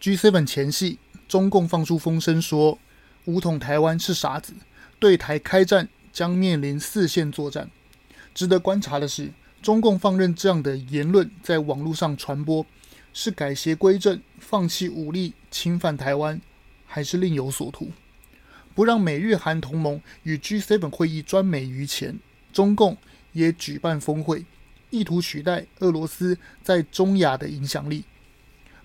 G7 前夕，中共放出风声说，武统台湾是傻子，对台开战将面临四线作战。值得观察的是，中共放任这样的言论在网络上传播，是改邪归正、放弃武力侵犯台湾，还是另有所图？不让美日韩同盟与 G7 会议专美于前，中共也举办峰会，意图取代俄罗斯在中亚的影响力。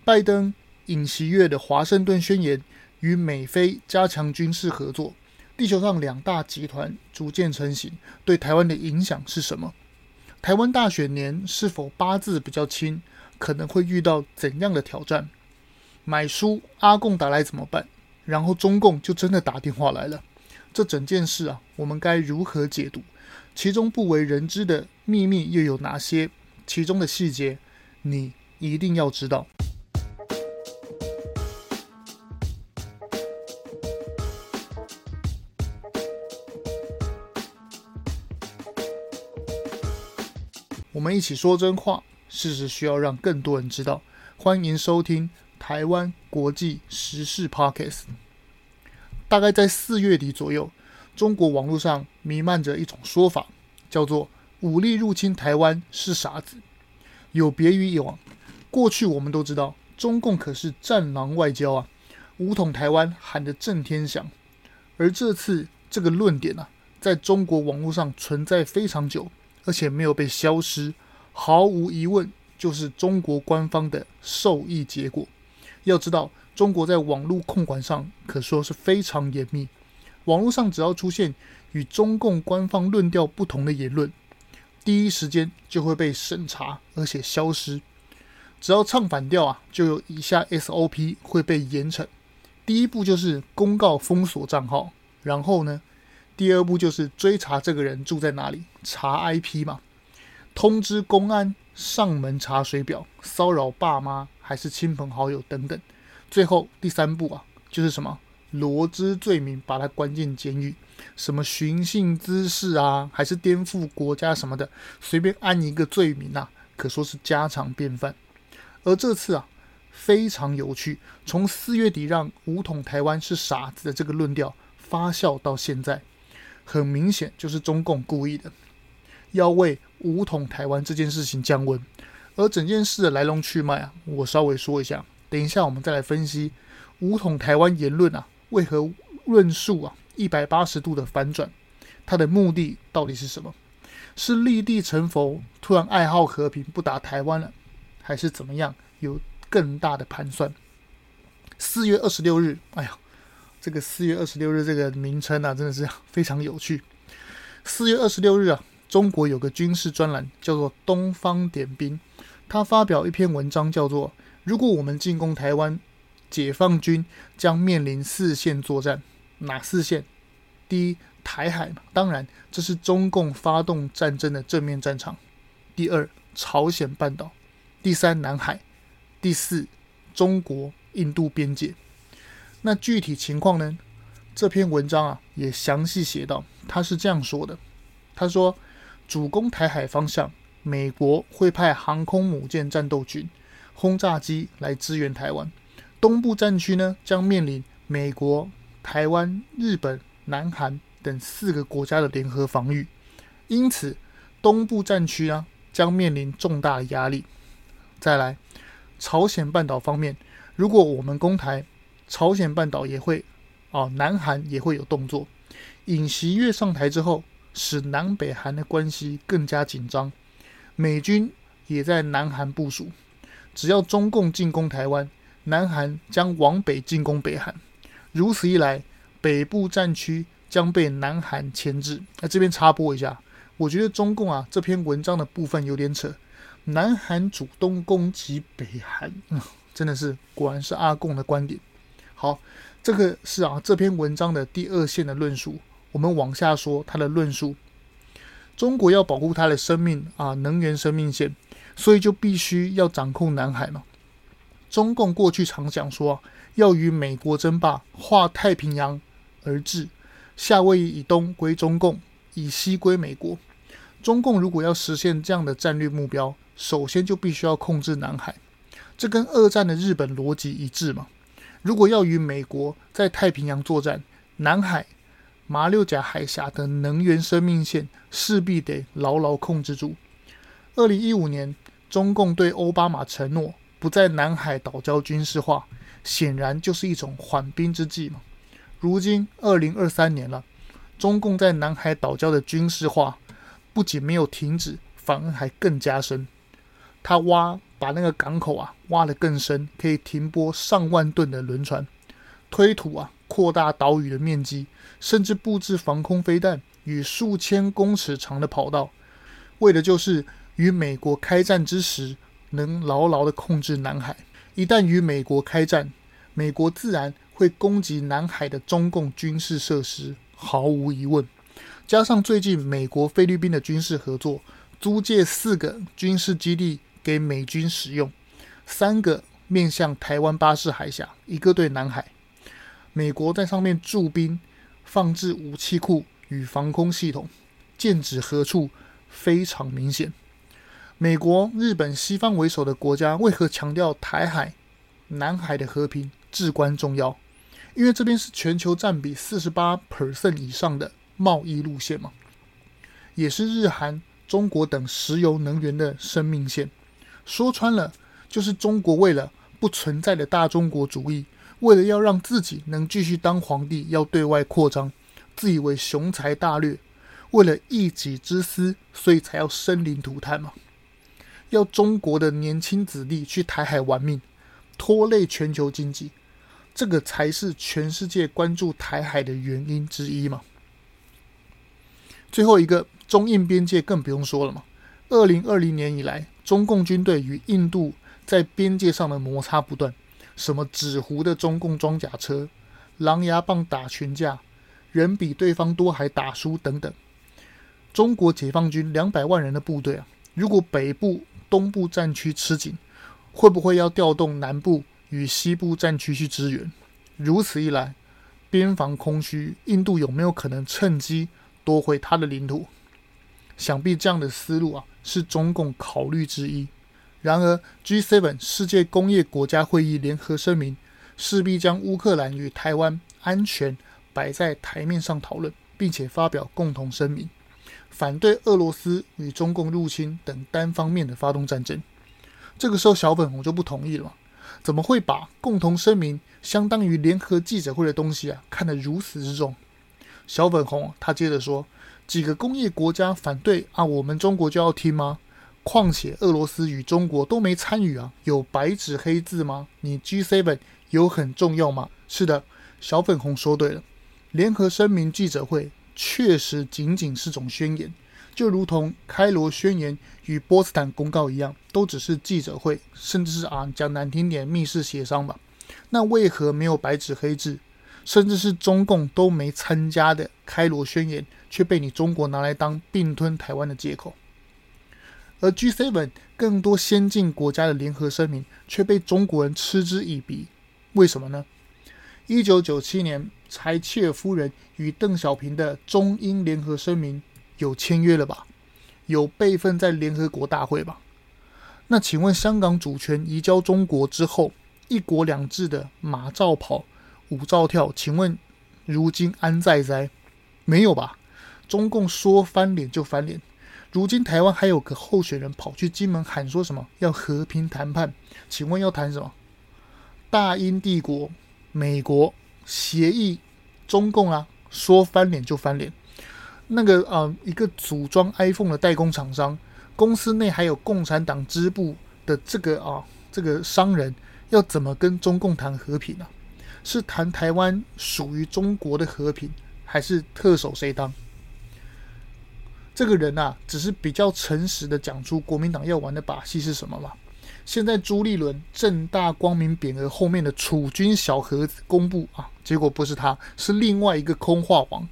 拜登尹锡悦的华盛顿宣言与美菲加强军事合作，地球上两大集团逐渐成型，对台湾的影响是什么？台湾大选年是否八字比较轻？可能会遇到怎样的挑战？买书阿贡打来怎么办？然后中共就真的打电话来了。这整件事啊，我们该如何解读？其中不为人知的秘密又有哪些？其中的细节，你一定要知道。我们一起说真话，事实需要让更多人知道。欢迎收听台湾国际时事 Podcast。大概在四月底左右，中国网络上弥漫着一种说法，叫做“武力入侵台湾是傻子”。有别于以往，过去我们都知道，中共可是战狼外交啊，武统台湾喊得震天响。而这次这个论点啊，在中国网络上存在非常久，而且没有被消失，毫无疑问。就是中国官方的授意结果。要知道，中国在网络控管上可说是非常严密。网络上只要出现与中共官方论调不同的言论，第一时间就会被审查，而且消失。只要唱反调啊，就有以下 SOP 会被严惩。第一步就是公告封锁账号，然后呢，第二步就是追查这个人住在哪里，查 IP 嘛，通知公安。上门查水表，骚扰爸妈还是亲朋好友等等，最后第三步啊，就是什么？罗织罪名，把他关进监狱，什么寻衅滋事啊，还是颠覆国家什么的，随便安一个罪名啊，可说是家常便饭。而这次啊，非常有趣，从四月底让武统台湾是傻子的这个论调发酵到现在，很明显就是中共故意的。要为武统台湾这件事情降温，而整件事的来龙去脉啊，我稍微说一下。等一下我们再来分析武统台湾言论啊，为何论述啊一百八十度的反转？它的目的到底是什么？是立地成佛，突然爱好和平，不打台湾了，还是怎么样？有更大的盘算？四月二十六日，哎呀，这个四月二十六日这个名称啊，真的是非常有趣。四月二十六日啊。中国有个军事专栏叫做《东方点兵》，他发表一篇文章，叫做“如果我们进攻台湾，解放军将面临四线作战。哪四线？第一，台海嘛，当然这是中共发动战争的正面战场；第二，朝鲜半岛；第三，南海；第四，中国印度边界。那具体情况呢？这篇文章啊也详细写到，他是这样说的：他说。主攻台海方向，美国会派航空母舰战斗群、轰炸机来支援台湾。东部战区呢，将面临美国、台湾、日本、南韩等四个国家的联合防御，因此东部战区啊将面临重大压力。再来，朝鲜半岛方面，如果我们攻台，朝鲜半岛也会哦，南韩也会有动作。尹锡悦上台之后。使南北韩的关系更加紧张，美军也在南韩部署。只要中共进攻台湾，南韩将往北进攻北韩。如此一来，北部战区将被南韩牵制。那这边插播一下，我觉得中共啊这篇文章的部分有点扯。南韩主动攻击北韩，嗯，真的是果然是阿共的观点。好，这个是啊这篇文章的第二线的论述。我们往下说他的论述：中国要保护他的生命啊，能源生命线，所以就必须要掌控南海嘛。中共过去常讲说要与美国争霸，划太平洋而治，夏威夷以东归中共，以西归美国。中共如果要实现这样的战略目标，首先就必须要控制南海。这跟二战的日本逻辑一致嘛？如果要与美国在太平洋作战，南海、马六甲海峡的能源生命线势必得牢牢控制住。二零一五年，中共对奥巴马承诺不在南海岛礁军事化，显然就是一种缓兵之计嘛。如今二零二三年了，中共在南海岛礁的军事化不仅没有停止，反而还更加深。他挖把那个港口啊挖得更深，可以停泊上万吨的轮船，推土啊扩大岛屿的面积，甚至布置防空飞弹与数千公尺长的跑道，为的就是。与美国开战之时，能牢牢地控制南海。一旦与美国开战，美国自然会攻击南海的中共军事设施，毫无疑问。加上最近美国菲律宾的军事合作，租借四个军事基地给美军使用，三个面向台湾巴士海峡，一个对南海。美国在上面驻兵，放置武器库与防空系统，剑指何处，非常明显。美国、日本、西方为首的国家为何强调台海、南海的和平至关重要？因为这边是全球占比四十八 percent 以上的贸易路线嘛，也是日韩、中国等石油能源的生命线。说穿了，就是中国为了不存在的大中国主义，为了要让自己能继续当皇帝，要对外扩张，自以为雄才大略，为了一己之私，所以才要生灵涂炭嘛。要中国的年轻子弟去台海玩命，拖累全球经济，这个才是全世界关注台海的原因之一嘛。最后一个中印边界更不用说了嘛。二零二零年以来，中共军队与印度在边界上的摩擦不断，什么纸糊的中共装甲车、狼牙棒打群架、人比对方多还打输等等。中国解放军两百万人的部队啊，如果北部东部战区吃紧，会不会要调动南部与西部战区去支援？如此一来，边防空虚，印度有没有可能趁机夺回他的领土？想必这样的思路啊，是中共考虑之一。然而，G7 世界工业国家会议联合声明势必将乌克兰与台湾安全摆在台面上讨论，并且发表共同声明。反对俄罗斯与中共入侵等单方面的发动战争，这个时候小粉红就不同意了嘛？怎么会把共同声明相当于联合记者会的东西啊看得如此之重？小粉红他接着说：几个工业国家反对啊，我们中国就要听吗？况且俄罗斯与中国都没参与啊，有白纸黑字吗？你 G7 有很重要吗？是的，小粉红说对了，联合声明记者会。确实仅仅是种宣言，就如同开罗宣言与波茨坦公告一样，都只是记者会，甚至是啊讲难听点密室协商吧。那为何没有白纸黑字，甚至是中共都没参加的开罗宣言，却被你中国拿来当并吞台湾的借口？而 G7 更多先进国家的联合声明却被中国人嗤之以鼻，为什么呢？一九九七年，柴契尔夫人与邓小平的中英联合声明有签约了吧？有备份在联合国大会吧？那请问，香港主权移交中国之后，一国两制的马照跑，舞照跳，请问如今安在哉？没有吧？中共说翻脸就翻脸。如今台湾还有个候选人跑去金门喊说什么要和平谈判？请问要谈什么？大英帝国。美国协议，中共啊，说翻脸就翻脸。那个啊、一个组装 iPhone 的代工厂商，公司内还有共产党支部的这个啊，这个商人，要怎么跟中共谈和平呢、啊？是谈台湾属于中国的和平，还是特首谁当？这个人啊，只是比较诚实的讲出国民党要玩的把戏是什么吧。现在朱立伦正大光明匾额后面的储君小盒子公布啊，结果不是他，是另外一个空话王。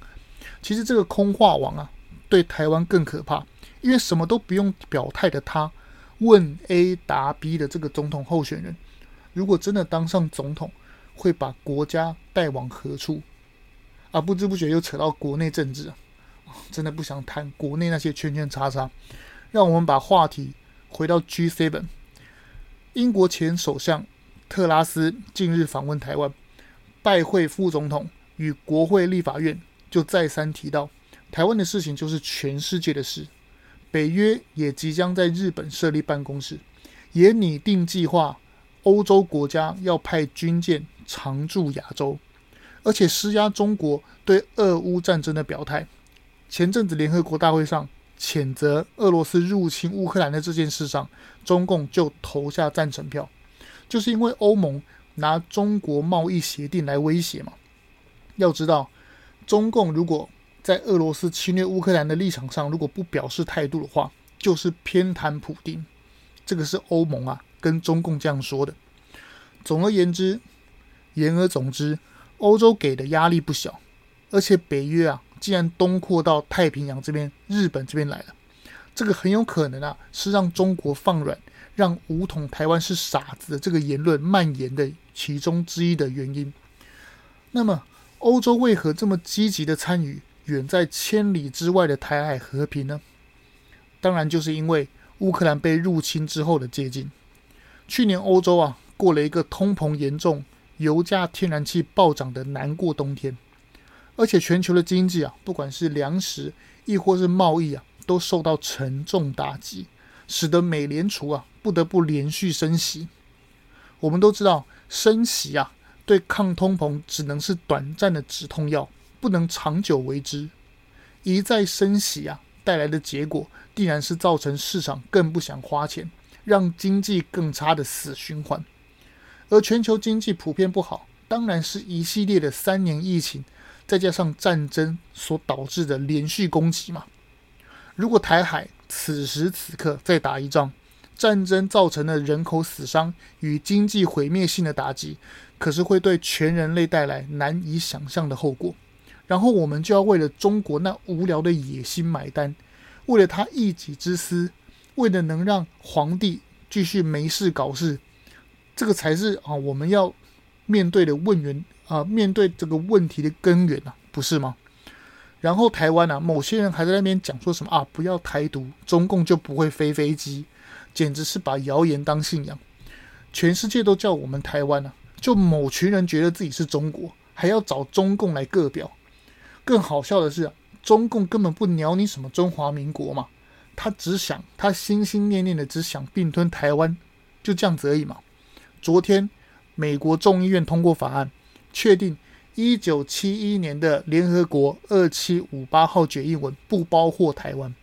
其实这个空话王啊，对台湾更可怕，因为什么都不用表态的他，问 A 答 B 的这个总统候选人，如果真的当上总统，会把国家带往何处？啊，不知不觉又扯到国内政治啊，真的不想谈国内那些圈圈叉叉，让我们把话题回到 G7。英国前首相特拉斯近日访问台湾，拜会副总统与国会立法院，就再三提到台湾的事情就是全世界的事。北约也即将在日本设立办公室，也拟定计划，欧洲国家要派军舰常驻亚洲，而且施压中国对俄乌战争的表态。前阵子联合国大会上谴责俄罗斯入侵乌克兰的这件事上，中共就投下赞成票，就是因为欧盟拿中国贸易协定来威胁嘛。要知道，中共如果在俄罗斯侵略乌克兰的立场上如果不表示态度的话，就是偏袒普丁。这个是欧盟啊跟中共这样说的。总而言之，言而总之，欧洲给的压力不小，而且北约啊。既然东扩到太平洋这边、日本这边来了，这个很有可能啊，是让中国放软，让武统台湾是傻子的这个言论蔓延的其中之一的原因。那么，欧洲为何这么积极的参与远在千里之外的台海和平呢？当然，就是因为乌克兰被入侵之后的接近。去年欧洲啊，过了一个通膨严重、油价、天然气暴涨的难过冬天。而且全球的经济啊，不管是粮食亦或是贸易啊，都受到沉重打击，使得美联储啊不得不连续升息。我们都知道，升息啊对抗通膨只能是短暂的止痛药，不能长久为之。一再升息啊带来的结果，必然是造成市场更不想花钱，让经济更差的死循环。而全球经济普遍不好，当然是一系列的三年疫情。再加上战争所导致的连续攻击嘛，如果台海此时此刻再打一仗，战争造成的人口死伤与经济毁灭性的打击，可是会对全人类带来难以想象的后果。然后我们就要为了中国那无聊的野心买单，为了他一己之私，为了能让皇帝继续没事搞事，这个才是啊我们要面对的问源。啊，面对这个问题的根源啊，不是吗？然后台湾啊，某些人还在那边讲说什么啊，不要台独，中共就不会飞飞机，简直是把谣言当信仰。全世界都叫我们台湾啊，就某群人觉得自己是中国，还要找中共来个表。更好笑的是，中共根本不鸟你什么中华民国嘛，他只想他心心念念的只想并吞台湾，就这样子而已嘛。昨天美国众议院通过法案。确定一九七一年的联合国二七五八号决议文不包括台湾，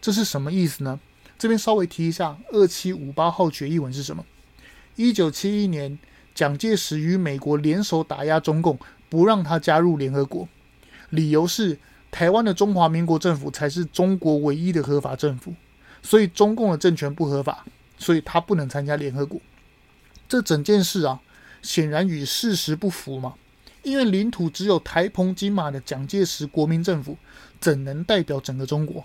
这是什么意思呢？这边稍微提一下，二七五八号决议文是什么？一九七一年，蒋介石与美国联手打压中共，不让他加入联合国，理由是台湾的中华民国政府才是中国唯一的合法政府，所以中共的政权不合法，所以他不能参加联合国。这整件事啊。显然与事实不符嘛，因为领土只有台澎金马的蒋介石国民政府，怎能代表整个中国？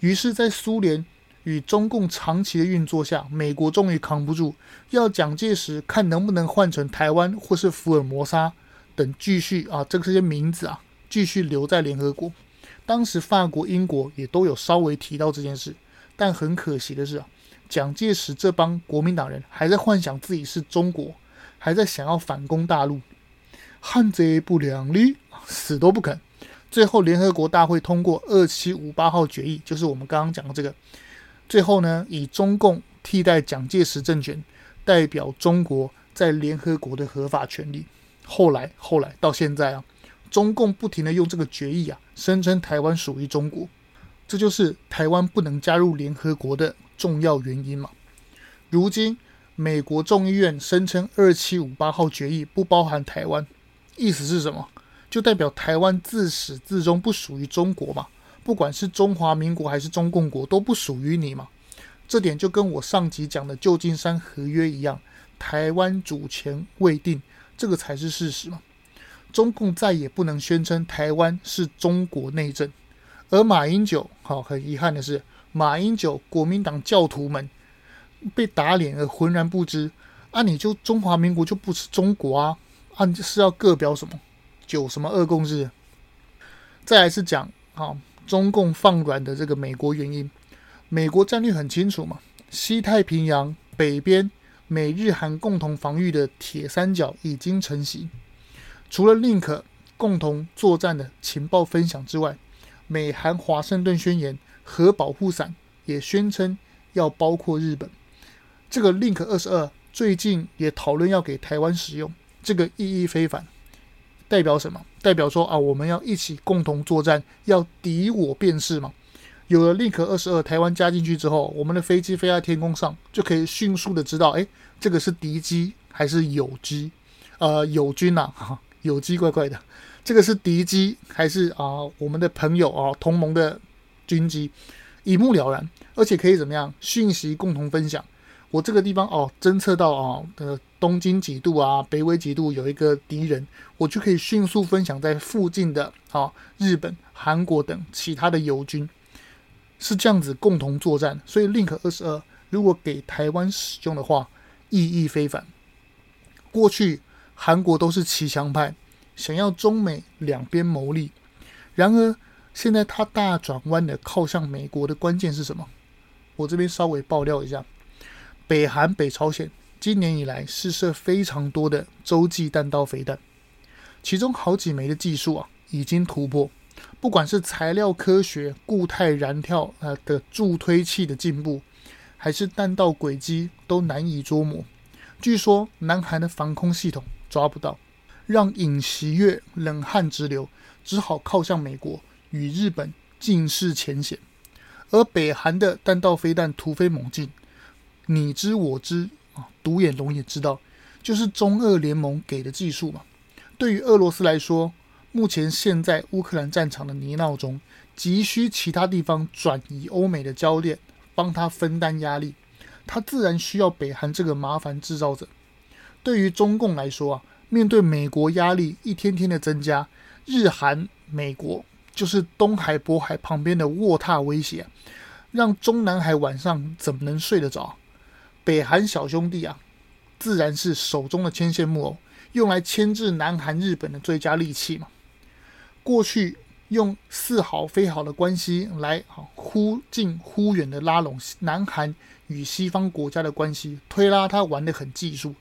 于是，在苏联与中共长期的运作下，美国终于扛不住，要蒋介石看能不能换成台湾或是福尔摩沙等继续啊，这个这些名字啊，继续留在联合国。当时法国、英国也都有稍微提到这件事，但很可惜的是啊，蒋介石这帮国民党人还在幻想自己是中国。还在想要反攻大陆，汉贼不两立，死都不肯。最后，联合国大会通过二七五八号决议，就是我们刚刚讲的这个。最后呢，以中共替代蒋介石政权，代表中国在联合国的合法权利。后来，后来到现在啊，中共不停的用这个决议啊，声称台湾属于中国，这就是台湾不能加入联合国的重要原因嘛。如今。美国众议院声称二七五八号决议不包含台湾，意思是什么？就代表台湾自始至终不属于中国嘛？不管是中华民国还是中共国都不属于你嘛？这点就跟我上集讲的旧金山合约一样，台湾主权未定，这个才是事实嘛。中共再也不能宣称台湾是中国内政，而马英九，好，很遗憾的是，马英九国民党教徒们。被打脸而浑然不知，啊，你就中华民国就不是中国啊？啊，是要各表什么九什么二共日？再来是讲啊，中共放软的这个美国原因。美国战略很清楚嘛，西太平洋北边美日韩共同防御的铁三角已经成型。除了 Link 共同作战的情报分享之外，美韩华盛顿宣言核保护伞也宣称要包括日本。这个 Link 二十二最近也讨论要给台湾使用，这个意义非凡。代表什么？代表说啊，我们要一起共同作战，要敌我辨识嘛。有了 Link 二十二，台湾加进去之后，我们的飞机飞在天空上，就可以迅速的知道，哎，这个是敌机还是友机？呃，友军呐，友机怪怪的，这个是敌机还是啊、我们的朋友啊同盟的军机？一目了然，而且可以怎么样？讯息共同分享。我这个地方哦，侦测到啊，呃，东经几度啊，北纬几度有一个敌人，我就可以迅速分享在附近的啊，日本、韩国等其他的友军，是这样子共同作战。所以，Link 二十二如果给台湾使用的话，意义非凡。过去韩国都是骑墙派，想要中美两边谋利，然而现在他大转弯的靠向美国的关键是什么？我这边稍微爆料一下。北韩、北朝鲜今年以来试射非常多的洲际弹道飞弹，其中好几枚的技术啊已经突破，不管是材料科学、固态燃料啊的助推器的进步，还是弹道轨迹都难以捉摸。据说南韩的防空系统抓不到，让尹锡悦冷汗直流，只好靠向美国与日本尽释前嫌。而北韩的弹道飞弹突飞猛进。你知我知啊，独眼龙也知道，就是中俄联盟给的技术嘛。对于俄罗斯来说，目前现在乌克兰战场的泥淖中，急需其他地方转移欧美的焦点，帮他分担压力。他自然需要北韩这个麻烦制造者。对于中共来说啊，面对美国压力一天天的增加，日韩美国就是东海、渤海旁边的卧榻威胁，让中南海晚上怎么能睡得着？北韩小兄弟啊，自然是手中的牵线木偶，用来牵制南韩、日本的最佳利器嘛。过去用似好非好的关系来忽近忽远的拉拢南韩与西方国家的关系，推拉他玩得很技术。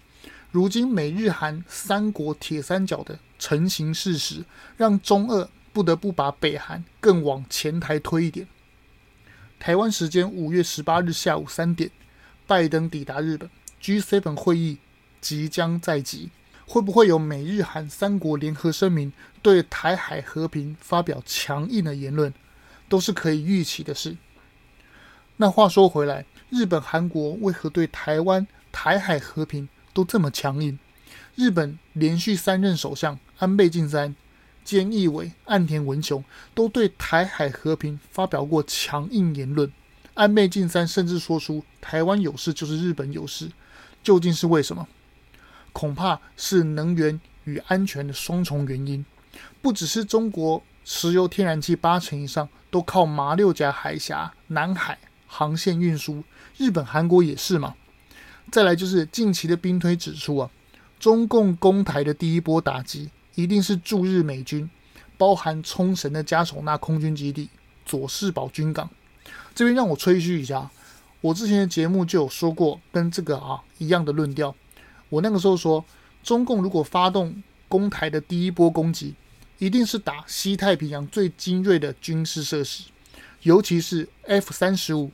如今美日韩三国铁三角的成型事实，让中俄不得不把北韩更往前台推一点。台湾时间五月十八日下午三点。拜登抵达日本，G7 会议即将在即，会不会有美日韩三国联合声明对台海和平发表强硬的言论，都是可以预期的事。那话说回来，日本、韩国为何对台湾、台海和平都这么强硬？日本连续三任首相安倍晋三、菅义伟、岸田文雄都对台海和平发表过强硬言论。安倍晋三甚至说出“台湾有事就是日本有事”，究竟是为什么？恐怕是能源与安全的双重原因。不只是中国石油、天然气八成以上都靠马六甲海峡、南海航线运输，日本、韩国也是嘛。再来就是近期的兵推指出啊，中共攻台的第一波打击一定是驻日美军，包含冲绳的嘉手纳空军基地、佐世保军港。这边让我吹嘘一下，我之前的节目就有说过跟这个啊一样的论调。我那个时候说，中共如果发动攻台的第一波攻击，一定是打西太平洋最精锐的军事设施，尤其是 F 三十五、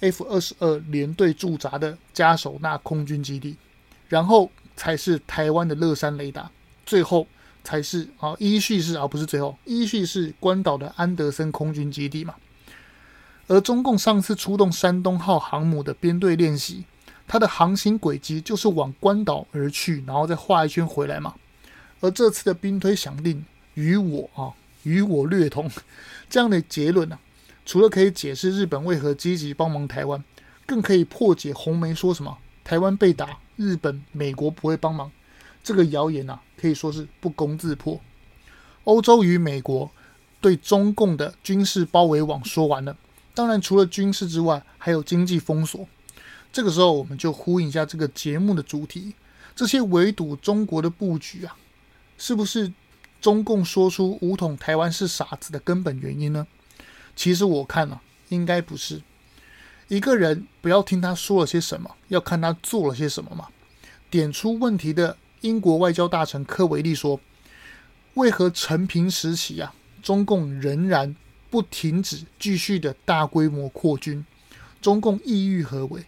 F 二十二联队驻扎的嘉手纳空军基地，然后才是台湾的乐山雷达，最后才是啊依序是而不是最后依序是关岛的安德森空军基地嘛。而中共上次出动山东号航母的编队练习，它的航行轨迹就是往关岛而去，然后再画一圈回来嘛。而这次的兵推响定，与我啊 与我略同，这样的结论呢、啊，除了可以解释日本为何积极帮忙台湾，更可以破解红媒说什么台湾被打，日本、美国不会帮忙这个谣言啊，可以说是不攻自破。欧洲与美国对中共的军事包围网说完了。当然，除了军事之外，还有经济封锁。这个时候，我们就呼应一下这个节目的主题：这些围堵中国的布局啊，是不是中共说出武统台湾是傻子的根本原因呢？其实我看啊，应该不是，一个人不要听他说了些什么，要看他做了些什么嘛。点出问题的英国外交大臣科维利说：“为何承平时期啊，中共仍然不停止继续的大规模扩军？中共意欲何为？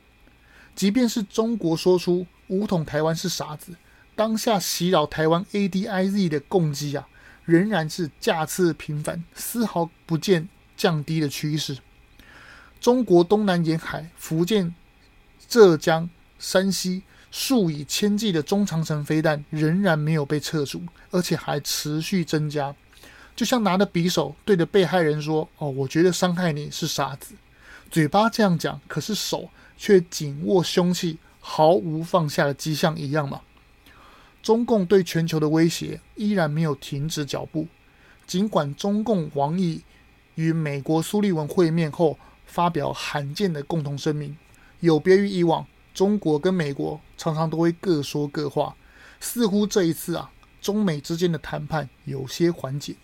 即便是中国说出武统台湾是傻子，当下袭扰台湾 ADIZ 的攻击啊，仍然是架次频繁，丝毫不见降低的趋势。”中国东南沿海、福建、浙江、山西数以千计的中长程飞弹仍然没有被撤除，而且还持续增加。就像拿着匕首对着被害人说：“哦，我觉得伤害你是傻子。”嘴巴这样讲，可是手却紧握凶器，毫无放下的迹象一样嘛。中共对全球的威胁依然没有停止脚步，尽管中共王毅与美国苏利文会面后。发表罕见的共同声明，有别于以往，中国跟美国常常都会各说各话，似乎这一次啊，中美之间的谈判有些缓解，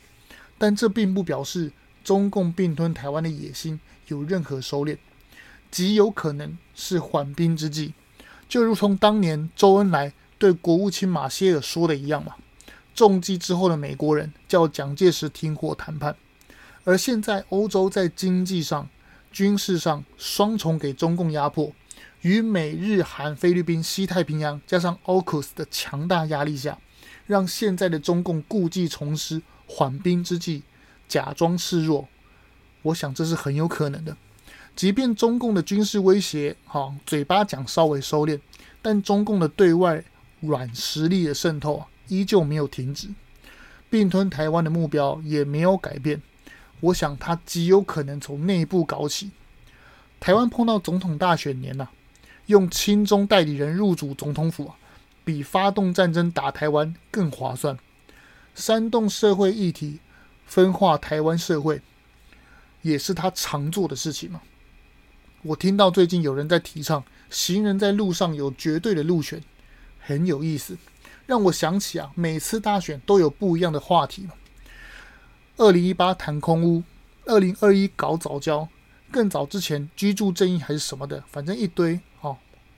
但这并不表示中共并吞台湾的野心有任何收敛，极有可能是缓兵之计，就如同当年周恩来对国务卿马歇尔说的一样嘛，中计之后的美国人叫蒋介石停火谈判，而现在欧洲在经济上。军事上双重给中共压迫，与美日韩菲律宾西太平洋加上 AUKUS 的强大压力下，让现在的中共故技重施，缓兵之计，假装示弱。我想这是很有可能的。即便中共的军事威胁，哈，嘴巴讲稍微收敛，但中共的对外软实力的渗透啊，依旧没有停止。并吞台湾的目标也没有改变。我想，他极有可能从内部搞起。台湾碰到总统大选年呐、啊，用亲中代理人入主总统府啊，比发动战争打台湾更划算。煽动社会议题，分化台湾社会，也是他常做的事情嘛。我听到最近有人在提倡，行人在路上有绝对的路权，很有意思，让我想起啊，每次大选都有不一样的话题嘛。二零一八谈空屋，二零二一搞早教，更早之前居住正义还是什么的，反正一堆啊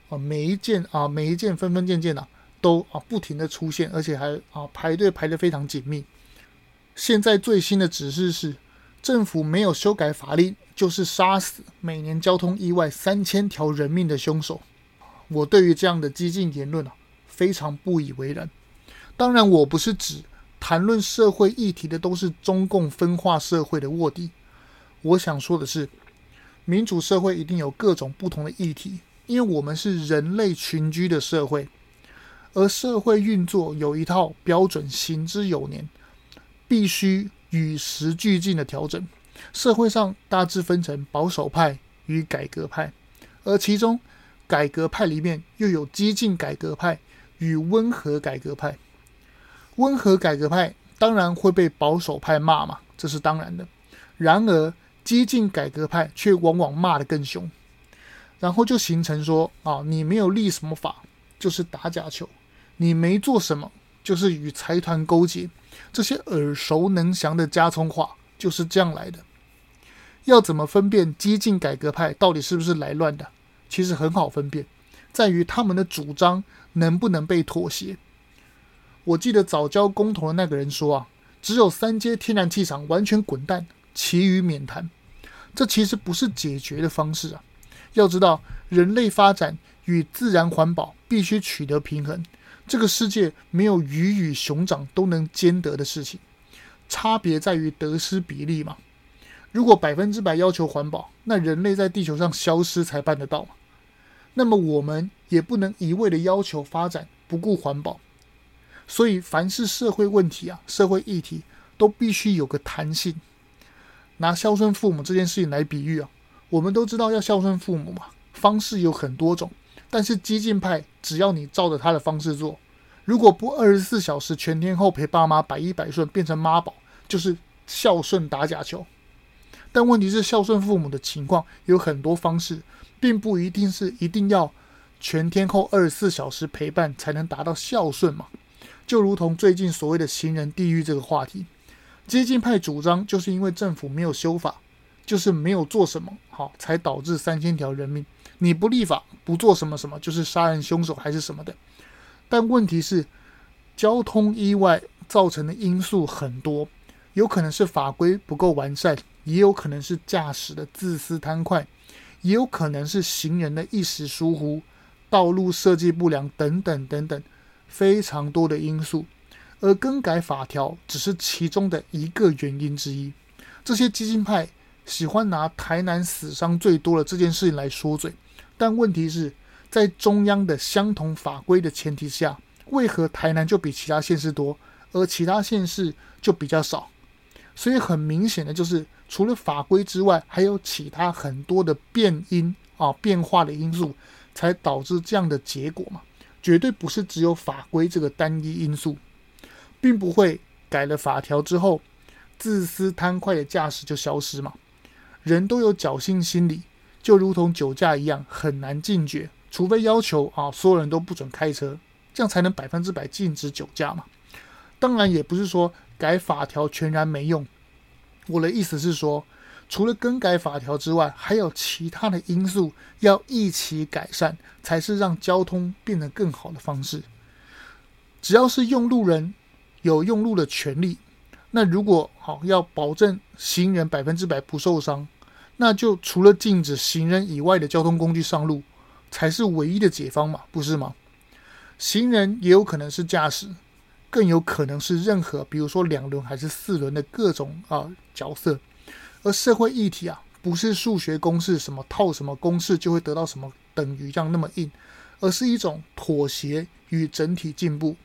啊，每一件啊每一件分分件件啊都啊不停的出现，而且还啊排队排得非常紧密。现在最新的指示是，政府没有修改法令，就是杀死每年交通意外三千条人命的凶手。我对于这样的激进言论啊，非常不以为然。当然，我不是指。谈论社会议题的都是中共分化社会的卧底。我想说的是，民主社会一定有各种不同的议题，因为我们是人类群居的社会，而社会运作有一套标准，行之有年，必须与时俱进的调整。社会上大致分成保守派与改革派，而其中改革派里面又有激进改革派与温和改革派。温和改革派当然会被保守派骂嘛，这是当然的。然而，激进改革派却往往骂得更凶，然后就形成说：啊，你没有立什么法，就是打假球；你没做什么，就是与财团勾结。这些耳熟能详的加葱话就是这样来的。要怎么分辨激进改革派到底是不是来乱的？其实很好分辨，在于他们的主张能不能被妥协。我记得早教公投的那个人说啊，只有三阶天然气厂完全滚蛋，其余免谈。这其实不是解决的方式啊。要知道，人类发展与自然环保必须取得平衡。这个世界没有鱼与熊掌都能兼得的事情，差别在于得失比例嘛。如果百分之百要求环保，那人类在地球上消失才办得到。那么我们也不能一味的要求发展，不顾环保。所以，凡是社会问题啊，社会议题都必须有个弹性。拿孝顺父母这件事情来比喻啊，我们都知道要孝顺父母嘛，方式有很多种。但是激进派只要你照着他的方式做，如果不二十四小时全天候陪爸妈百依百顺，变成妈宝，就是孝顺打假球。但问题是，孝顺父母的情况有很多方式，并不一定是一定要全天候二十四小时陪伴才能达到孝顺嘛。就如同最近所谓的“行人地狱”这个话题，激进派主张就是因为政府没有修法，就是没有做什么好，才导致三千条人命。你不立法，不做什么什么，就是杀人凶手还是什么的。但问题是，交通意外造成的因素很多，有可能是法规不够完善，也有可能是驾驶的自私贪快，也有可能是行人的一时疏忽、道路设计不良等等等等，非常多的因素。而更改法条只是其中的一个原因之一。这些激进派喜欢拿台南死伤最多的这件事情来说嘴，但问题是，在中央的相同法规的前提下，为何台南就比其他县市多，而其他县市就比较少？所以很明显的就是，除了法规之外，还有其他很多的变因啊变化的因素，才导致这样的结果嘛？绝对不是只有法规这个单一因素。并不会改了法条之后，自私贪快的驾驶就消失嘛。人都有侥幸心理，就如同酒驾一样，很难禁绝。除非要求啊，所有人都不准开车，这样才能百分之百禁止酒驾嘛。当然，也不是说改法条全然没用。我的意思是说，除了更改法条之外，还有其他的因素要一起改善，才是让交通变得更好的方式。只要是用路人。有用路的权利，那如果好要保证行人百分之百不受伤，那就除了禁止行人以外的交通工具上路，才是唯一的解方嘛，不是吗？行人也有可能是驾驶，更有可能是任何，比如说两轮还是四轮的各种啊角色。而社会议题啊，不是数学公式，什么套什么公式就会得到什么等于这样那么硬，而是一种妥协与整体进步，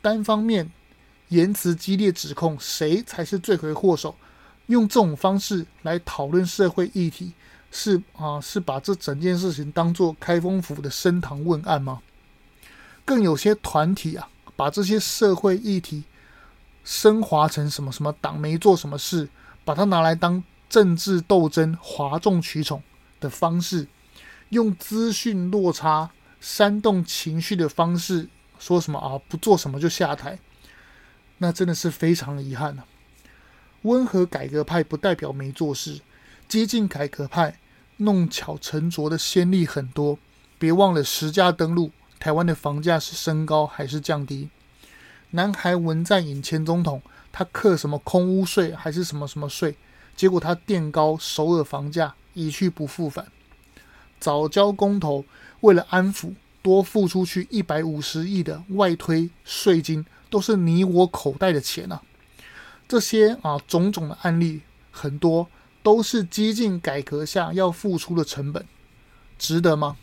单方面。言辞激烈指控谁才是罪魁祸首，用这种方式来讨论社会议题，是啊，是把这整件事情当做开封府的升堂问案吗？更有些团体啊，把这些社会议题升华成什么什么党没做什么事，把它拿来当政治斗争哗众取宠的方式，用资讯落差煽动情绪的方式，说什么啊，不做什么就下台。那真的是非常的遗憾呐、温和改革派不代表没做事，激进改革派弄巧成拙的先例很多。别忘了实价登陆，台湾的房价是升高还是降低？南韩文在寅前总统，他克什么空屋税还是什么什么税？结果他垫高首尔房价，一去不复返。早交公投为了安抚，多付出去一百五十亿的外推税金。都是你我口袋的钱啊！这些啊种种的案例很多，都是激进改革下要付出的成本，值得吗？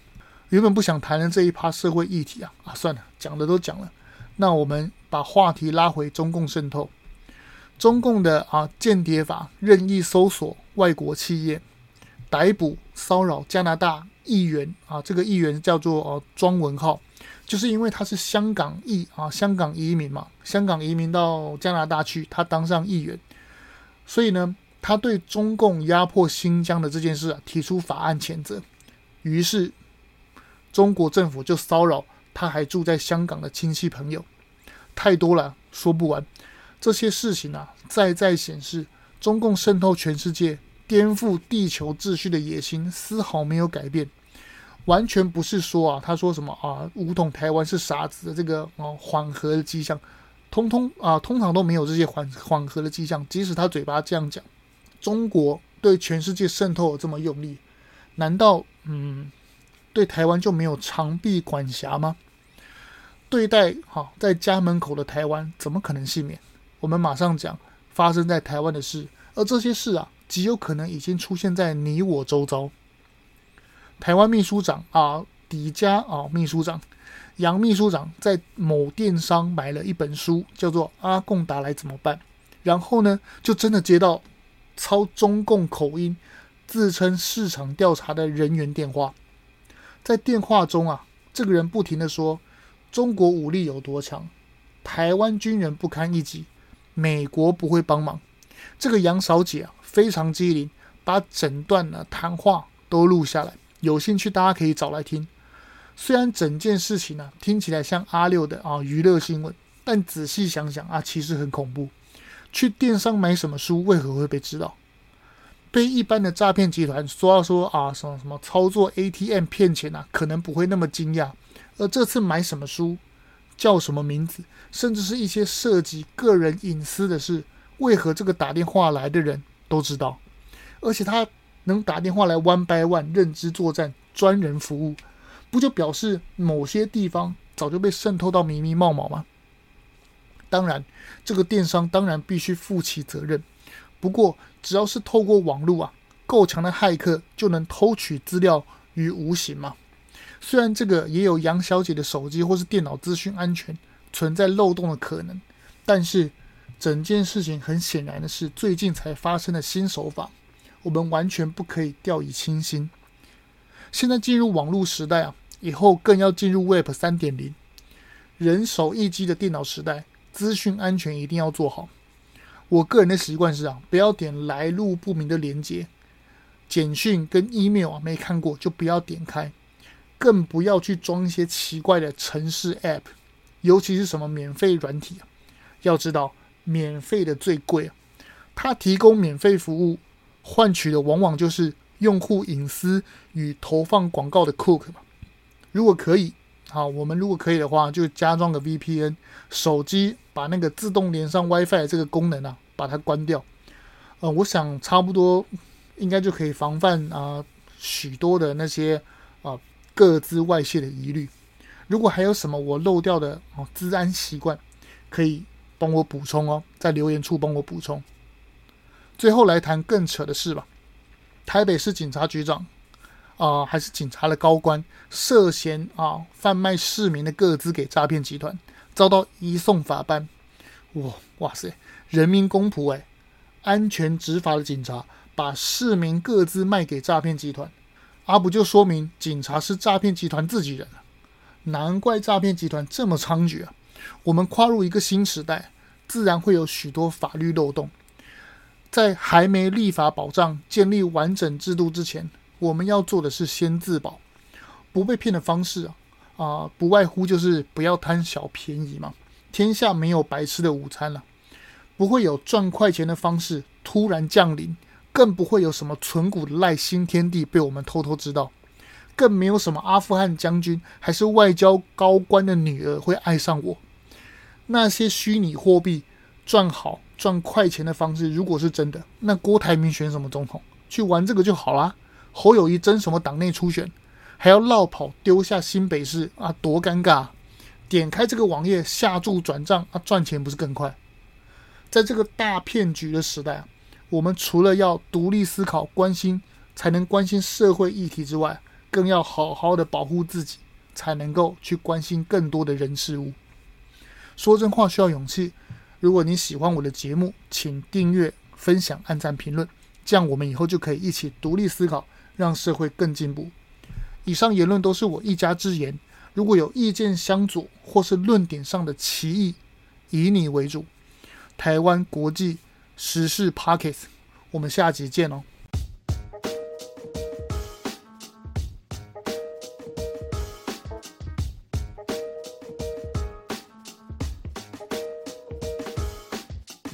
原本不想谈的这一趴社会议题啊啊，算了，讲的都讲了，那我们把话题拉回中共渗透，中共的啊间谍法任意搜索外国企业，逮捕骚扰加拿大议员啊，这个议员叫做呃庄文浩。就是因为他是香港裔啊，香港移民嘛，香港移民到加拿大去，他当上议员，所以呢，他对中共压迫新疆的这件事啊提出法案谴责，于是中国政府就骚扰他还住在香港的亲戚朋友，太多了，说不完。这些事情啊，再再显示中共渗透全世界、颠覆地球秩序的野心丝毫没有改变。完全不是说啊，他说什么啊，武统台湾是傻子的这个啊缓和的迹象，通通啊通常都没有这些缓缓和的迹象。即使他嘴巴这样讲，中国对全世界渗透这么用力，难道嗯对台湾就没有长臂管辖吗？对待好、在家门口的台湾，怎么可能幸免？我们马上讲发生在台湾的事，而这些事啊，极有可能已经出现在你我周遭。台湾秘书长啊，迪加啊，秘书长杨秘书长在某电商买了一本书，叫做《阿贡达来怎么办》，然后呢，就真的接到操中共口音、自称市场调查的人员电话，在电话中啊，这个人不停的说中国武力有多强，台湾军人不堪一击，美国不会帮忙。这个杨小姐啊，非常机灵，把整段的谈话都录下来。有兴趣，大家可以找来听。虽然整件事情呢、听起来像阿六的啊娱乐新闻，但仔细想想啊，其实很恐怖。去电商买什么书，为何会被知道？被一般的诈骗集团说到说啊什么什么操作 ATM 骗钱啊，可能不会那么惊讶。而这次买什么书，叫什么名字，甚至是一些涉及个人隐私的事，为何这个打电话来的人都知道？而且他能打电话来 one by one 认知作战，专人服务，不就表示某些地方早就被渗透到密密冒冒吗？当然，这个电商当然必须负起责任。不过，只要是透过网络啊，够强的骇客就能偷取资料于无形嘛。虽然这个也有杨小姐的手机或是电脑资讯安全存在漏洞的可能，但是整件事情很显然的是最近才发生的新手法，我们完全不可以掉以轻心。现在进入网络时代啊，以后更要进入 Web 三点零，人手一机的电脑时代，资讯安全一定要做好。我个人的习惯是啊，不要点来路不明的链接，简讯跟 email 啊没看过就不要点开，更不要去装一些奇怪的程式 app，尤其是什么免费软体啊。要知道，免费的最贵啊，它提供免费服务，换取的往往就是用户隐私与投放广告的 cookie 嘛。如果可以，好，我们如果可以的话，就加装个 VPN，手机把那个自动连上 WiFi 这个功能啊，把它关掉。呃，我想差不多应该就可以防范啊、许多的那些啊、各自外泄的疑虑。如果还有什么我漏掉的哦，资安习惯，可以帮我补充哦，在留言处帮我补充。最后来谈更扯的事吧，台北市警察局长。啊、还是警察的高官涉嫌啊贩卖市民的个资给诈骗集团，遭到移送法办。哇哇塞，人民公仆哎，安全执法的警察把市民个资卖给诈骗集团，啊不就说明警察是诈骗集团自己人了？难怪诈骗集团这么猖獗啊！我们跨入一个新时代，自然会有许多法律漏洞，在还没立法保障、建立完整制度之前。我们要做的是先自保，不被骗的方式啊啊、不外乎就是不要贪小便宜嘛。天下没有白吃的午餐了，不会有赚快钱的方式突然降临，更不会有什么存股的赖新天地被我们偷偷知道，更没有什么阿富汗将军还是外交高官的女儿会爱上我。那些虚拟货币赚好赚快钱的方式，如果是真的，那郭台铭选什么总统，去玩这个就好啦。侯友谊争什么党内初选，还要落跑丢下新北市啊，多尴尬！点开这个网页下注转账啊，赚钱不是更快？在这个大骗局的时代啊，我们除了要独立思考、关心，才能关心社会议题之外，更要好好的保护自己，才能够去关心更多的人事物。说真话需要勇气。如果你喜欢我的节目，请订阅、分享、按赞、评论，这样我们以后就可以一起独立思考。让社会更进步。以上言论都是我一家之言，如果有意见相左或是论点上的歧义，以你为主。台湾国际时事 Pocket 我们下集见哦。